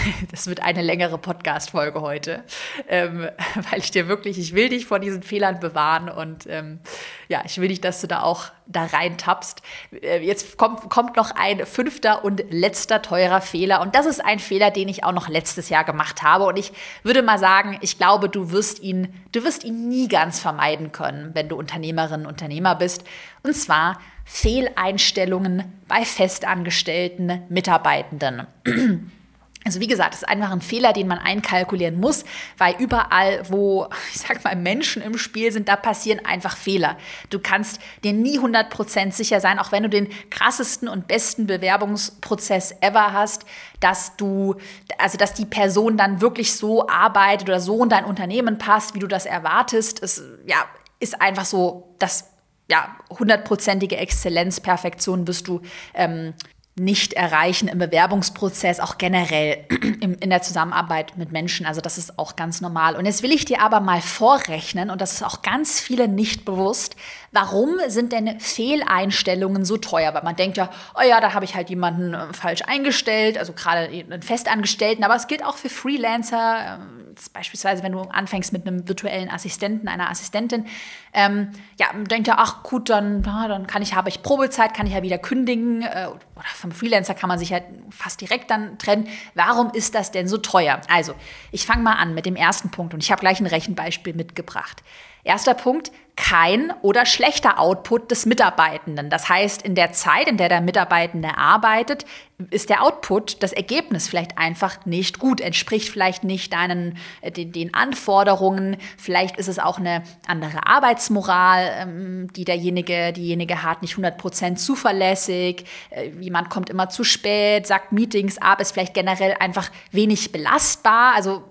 das wird eine längere Podcast-Folge heute, ähm, weil ich dir wirklich, ich will dich vor diesen Fehlern bewahren und ähm, ja, ich will nicht, dass du da auch da rein tappst. Äh, jetzt kommt, kommt noch ein fünfter und letzter teurer Fehler und das ist ein Fehler, den ich auch noch letztes Jahr gemacht habe und ich würde mal sagen, ich glaube, du wirst ihn, du wirst ihn nie ganz vermeiden können, wenn du Unternehmerin, Unternehmer bist und zwar Fehleinstellungen bei festangestellten Mitarbeitenden. Also wie gesagt, das ist einfach ein Fehler, den man einkalkulieren muss, weil überall, wo, ich sag mal, Menschen im Spiel sind, da passieren einfach Fehler. Du kannst dir nie 100% sicher sein, auch wenn du den krassesten und besten Bewerbungsprozess ever hast, dass du, also dass die Person dann wirklich so arbeitet oder so in dein Unternehmen passt, wie du das erwartest. Es ja, ist einfach so, dass ja, hundertprozentige Exzellenz, Perfektion wirst du ähm, nicht erreichen im Bewerbungsprozess, auch generell in der Zusammenarbeit mit Menschen. Also das ist auch ganz normal. Und jetzt will ich dir aber mal vorrechnen, und das ist auch ganz viele nicht bewusst, warum sind denn Fehleinstellungen so teuer? Weil man denkt ja, oh ja, da habe ich halt jemanden äh, falsch eingestellt, also gerade einen Festangestellten, aber es gilt auch für Freelancer, ähm, beispielsweise wenn du anfängst mit einem virtuellen Assistenten, einer Assistentin, ähm, ja, denkt ja, ach gut, dann, dann kann ich, habe ich Probezeit, kann ich ja wieder kündigen, äh, oder vom Freelancer kann man sich halt fast direkt dann trennen. Warum ist das denn so teuer? Also, ich fange mal an mit dem ersten Punkt und ich habe gleich ein Rechenbeispiel mitgebracht. Erster Punkt, kein oder schlechter Output des Mitarbeitenden. Das heißt, in der Zeit, in der der Mitarbeitende arbeitet, ist der Output, das Ergebnis vielleicht einfach nicht gut, entspricht vielleicht nicht deinen, äh, den, den Anforderungen. Vielleicht ist es auch eine andere Arbeitsmoral, ähm, die derjenige, diejenige hat, nicht 100% zuverlässig. Äh, jemand kommt immer zu spät, sagt Meetings ab, ist vielleicht generell einfach wenig belastbar. Also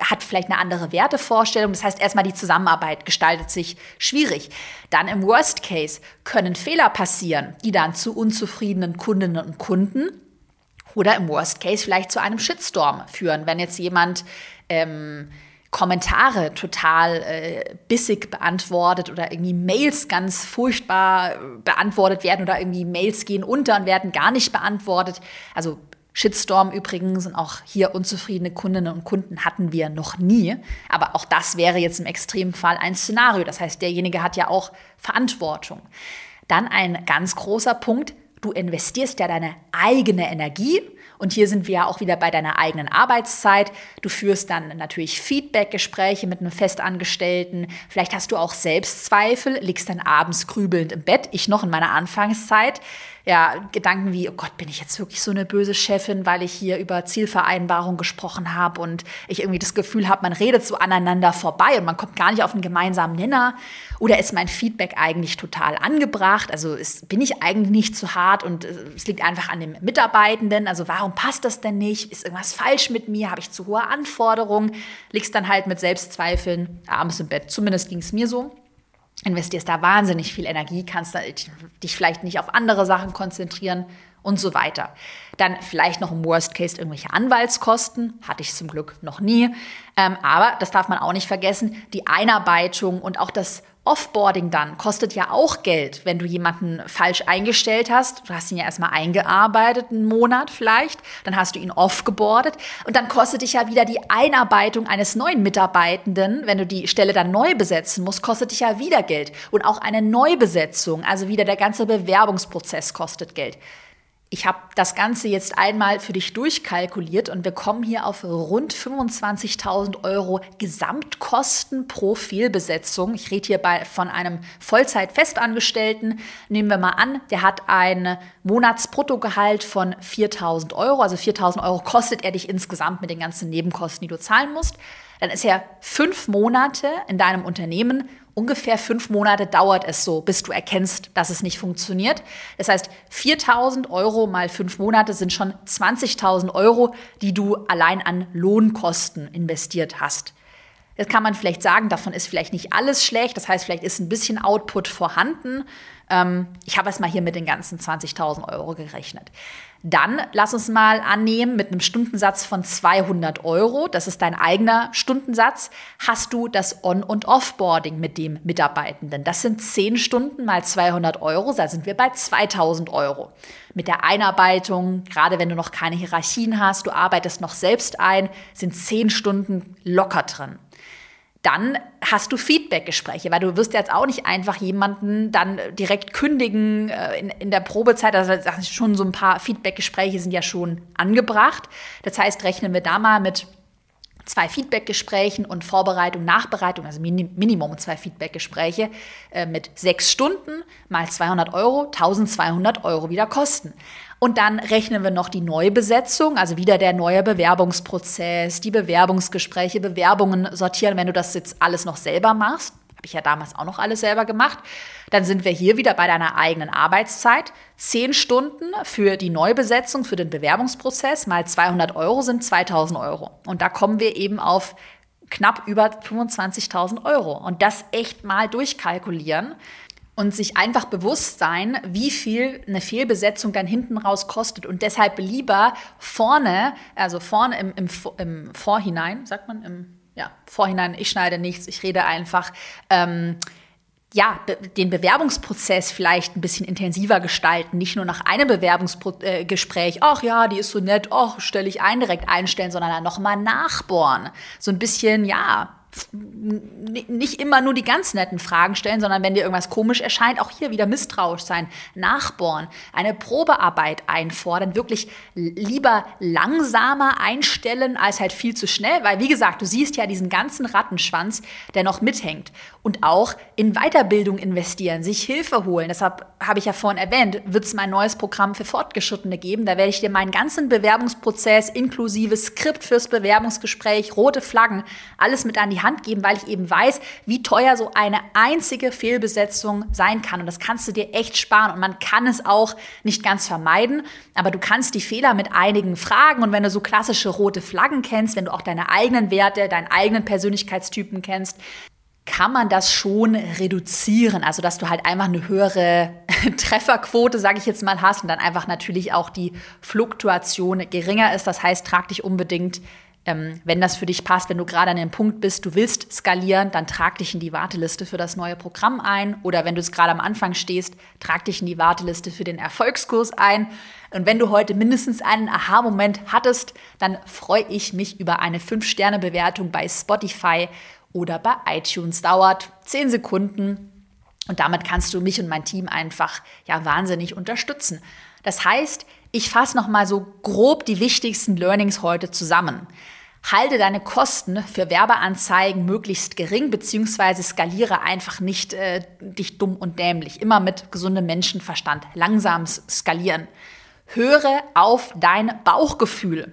hat vielleicht eine andere Wertevorstellung. Das heißt, erstmal die Zusammenarbeit gestaltet sich schwierig. Dann im Worst Case können Fehler passieren, die dann zu unzufriedenen Kundinnen und Kunden oder im Worst Case vielleicht zu einem Shitstorm führen. Wenn jetzt jemand ähm, Kommentare total äh, bissig beantwortet oder irgendwie Mails ganz furchtbar äh, beantwortet werden oder irgendwie Mails gehen unter und werden gar nicht beantwortet. Also Shitstorm übrigens und auch hier unzufriedene Kundinnen und Kunden hatten wir noch nie. Aber auch das wäre jetzt im Extremfall ein Szenario. Das heißt, derjenige hat ja auch Verantwortung. Dann ein ganz großer Punkt. Du investierst ja deine eigene Energie und hier sind wir ja auch wieder bei deiner eigenen Arbeitszeit. Du führst dann natürlich Feedback-Gespräche mit einem Festangestellten. Vielleicht hast du auch Selbstzweifel, liegst dann abends grübelnd im Bett. Ich noch in meiner Anfangszeit ja, Gedanken wie, oh Gott, bin ich jetzt wirklich so eine böse Chefin, weil ich hier über Zielvereinbarung gesprochen habe und ich irgendwie das Gefühl habe, man redet so aneinander vorbei und man kommt gar nicht auf einen gemeinsamen Nenner. Oder ist mein Feedback eigentlich total angebracht? Also ist, bin ich eigentlich nicht zu hart und äh, es liegt einfach an dem Mitarbeitenden? Also warum passt das denn nicht? Ist irgendwas falsch mit mir? Habe ich zu hohe Anforderungen? Liegst dann halt mit Selbstzweifeln abends im Bett. Zumindest ging es mir so investierst da wahnsinnig viel Energie, kannst dich vielleicht nicht auf andere Sachen konzentrieren und so weiter. Dann vielleicht noch im Worst Case irgendwelche Anwaltskosten, hatte ich zum Glück noch nie. Ähm, aber das darf man auch nicht vergessen, die Einarbeitung und auch das Offboarding dann kostet ja auch Geld, wenn du jemanden falsch eingestellt hast. Du hast ihn ja erstmal eingearbeitet, einen Monat vielleicht, dann hast du ihn offgeboardet und dann kostet dich ja wieder die Einarbeitung eines neuen Mitarbeitenden, wenn du die Stelle dann neu besetzen musst, kostet dich ja wieder Geld. Und auch eine Neubesetzung, also wieder der ganze Bewerbungsprozess kostet Geld. Ich habe das Ganze jetzt einmal für dich durchkalkuliert und wir kommen hier auf rund 25.000 Euro Gesamtkosten pro Fehlbesetzung. Ich rede hier bei, von einem Vollzeit-Festangestellten. Nehmen wir mal an, der hat ein Monatsbruttogehalt von 4.000 Euro. Also 4.000 Euro kostet er dich insgesamt mit den ganzen Nebenkosten, die du zahlen musst. Dann ist er fünf Monate in deinem Unternehmen ungefähr fünf Monate dauert es so, bis du erkennst, dass es nicht funktioniert. Das heißt, 4000 Euro mal fünf Monate sind schon 20.000 Euro, die du allein an Lohnkosten investiert hast. Jetzt kann man vielleicht sagen, davon ist vielleicht nicht alles schlecht. Das heißt, vielleicht ist ein bisschen Output vorhanden. Ähm, ich habe es mal hier mit den ganzen 20.000 Euro gerechnet. Dann lass uns mal annehmen, mit einem Stundensatz von 200 Euro, das ist dein eigener Stundensatz, hast du das On- und Offboarding mit dem Mitarbeitenden. Das sind 10 Stunden mal 200 Euro, da sind wir bei 2000 Euro. Mit der Einarbeitung, gerade wenn du noch keine Hierarchien hast, du arbeitest noch selbst ein, sind 10 Stunden locker drin dann hast du Feedbackgespräche, weil du wirst jetzt auch nicht einfach jemanden dann direkt kündigen äh, in, in der Probezeit. Also schon so ein paar Feedbackgespräche sind ja schon angebracht. Das heißt, rechnen wir da mal mit zwei Feedbackgesprächen und Vorbereitung, Nachbereitung, also Minimum zwei Feedbackgespräche äh, mit sechs Stunden mal 200 Euro, 1200 Euro wieder kosten. Und dann rechnen wir noch die Neubesetzung, also wieder der neue Bewerbungsprozess, die Bewerbungsgespräche, Bewerbungen sortieren, wenn du das jetzt alles noch selber machst. Habe ich ja damals auch noch alles selber gemacht. Dann sind wir hier wieder bei deiner eigenen Arbeitszeit. Zehn Stunden für die Neubesetzung, für den Bewerbungsprozess mal 200 Euro sind 2000 Euro. Und da kommen wir eben auf knapp über 25.000 Euro. Und das echt mal durchkalkulieren und sich einfach bewusst sein, wie viel eine Fehlbesetzung dann hinten raus kostet und deshalb lieber vorne, also vorne im, im, im Vorhinein, sagt man, im ja, Vorhinein, ich schneide nichts, ich rede einfach, ähm, ja, den Bewerbungsprozess vielleicht ein bisschen intensiver gestalten, nicht nur nach einem Bewerbungsgespräch, ach ja, die ist so nett, ach, stelle ich ein, direkt einstellen, sondern dann nochmal nachbohren. So ein bisschen, ja, nicht immer nur die ganz netten Fragen stellen, sondern wenn dir irgendwas komisch erscheint, auch hier wieder misstrauisch sein, nachbohren, eine Probearbeit einfordern, wirklich lieber langsamer einstellen als halt viel zu schnell, weil wie gesagt, du siehst ja diesen ganzen Rattenschwanz, der noch mithängt und auch in Weiterbildung investieren, sich Hilfe holen. Deshalb habe ich ja vorhin erwähnt, wird es mein neues Programm für Fortgeschrittene geben. Da werde ich dir meinen ganzen Bewerbungsprozess inklusive Skript fürs Bewerbungsgespräch, rote Flaggen, alles mit an die Hand Hand geben, weil ich eben weiß, wie teuer so eine einzige Fehlbesetzung sein kann. Und das kannst du dir echt sparen. Und man kann es auch nicht ganz vermeiden, aber du kannst die Fehler mit einigen Fragen. Und wenn du so klassische rote Flaggen kennst, wenn du auch deine eigenen Werte, deinen eigenen Persönlichkeitstypen kennst, kann man das schon reduzieren. Also, dass du halt einfach eine höhere Trefferquote, sage ich jetzt mal, hast und dann einfach natürlich auch die Fluktuation geringer ist. Das heißt, trag dich unbedingt ähm, wenn das für dich passt, wenn du gerade an dem Punkt bist, du willst skalieren, dann trag dich in die Warteliste für das neue Programm ein. Oder wenn du es gerade am Anfang stehst, trag dich in die Warteliste für den Erfolgskurs ein. Und wenn du heute mindestens einen Aha-Moment hattest, dann freue ich mich über eine 5-Sterne-Bewertung bei Spotify oder bei iTunes. Dauert 10 Sekunden. Und damit kannst du mich und mein Team einfach ja wahnsinnig unterstützen. Das heißt, ich fasse noch mal so grob die wichtigsten Learnings heute zusammen. Halte deine Kosten für Werbeanzeigen möglichst gering, beziehungsweise skaliere einfach nicht äh, dich dumm und dämlich. Immer mit gesundem Menschenverstand. Langsam skalieren. Höre auf dein Bauchgefühl.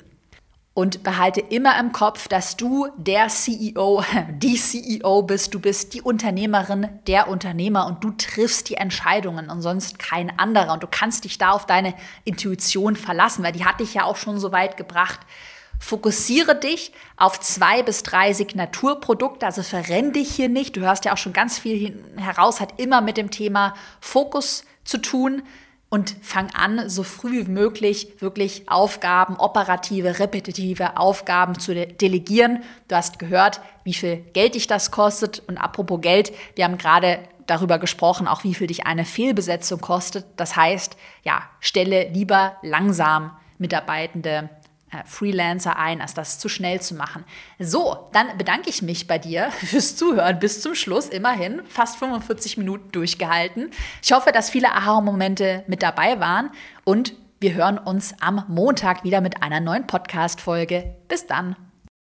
Und behalte immer im Kopf, dass du der CEO, die CEO bist. Du bist die Unternehmerin, der Unternehmer und du triffst die Entscheidungen und sonst kein anderer. Und du kannst dich da auf deine Intuition verlassen, weil die hat dich ja auch schon so weit gebracht. Fokussiere dich auf zwei bis drei Signaturprodukte, also verrenn dich hier nicht. Du hörst ja auch schon ganz viel heraus, hat immer mit dem Thema Fokus zu tun und fang an, so früh wie möglich wirklich Aufgaben, operative, repetitive Aufgaben zu de delegieren. Du hast gehört, wie viel Geld dich das kostet. Und apropos Geld, wir haben gerade darüber gesprochen, auch wie viel dich eine Fehlbesetzung kostet. Das heißt, ja, stelle lieber langsam Mitarbeitende Freelancer ein, als das zu schnell zu machen. So, dann bedanke ich mich bei dir fürs Zuhören bis zum Schluss. Immerhin fast 45 Minuten durchgehalten. Ich hoffe, dass viele Aha-Momente mit dabei waren und wir hören uns am Montag wieder mit einer neuen Podcast-Folge. Bis dann.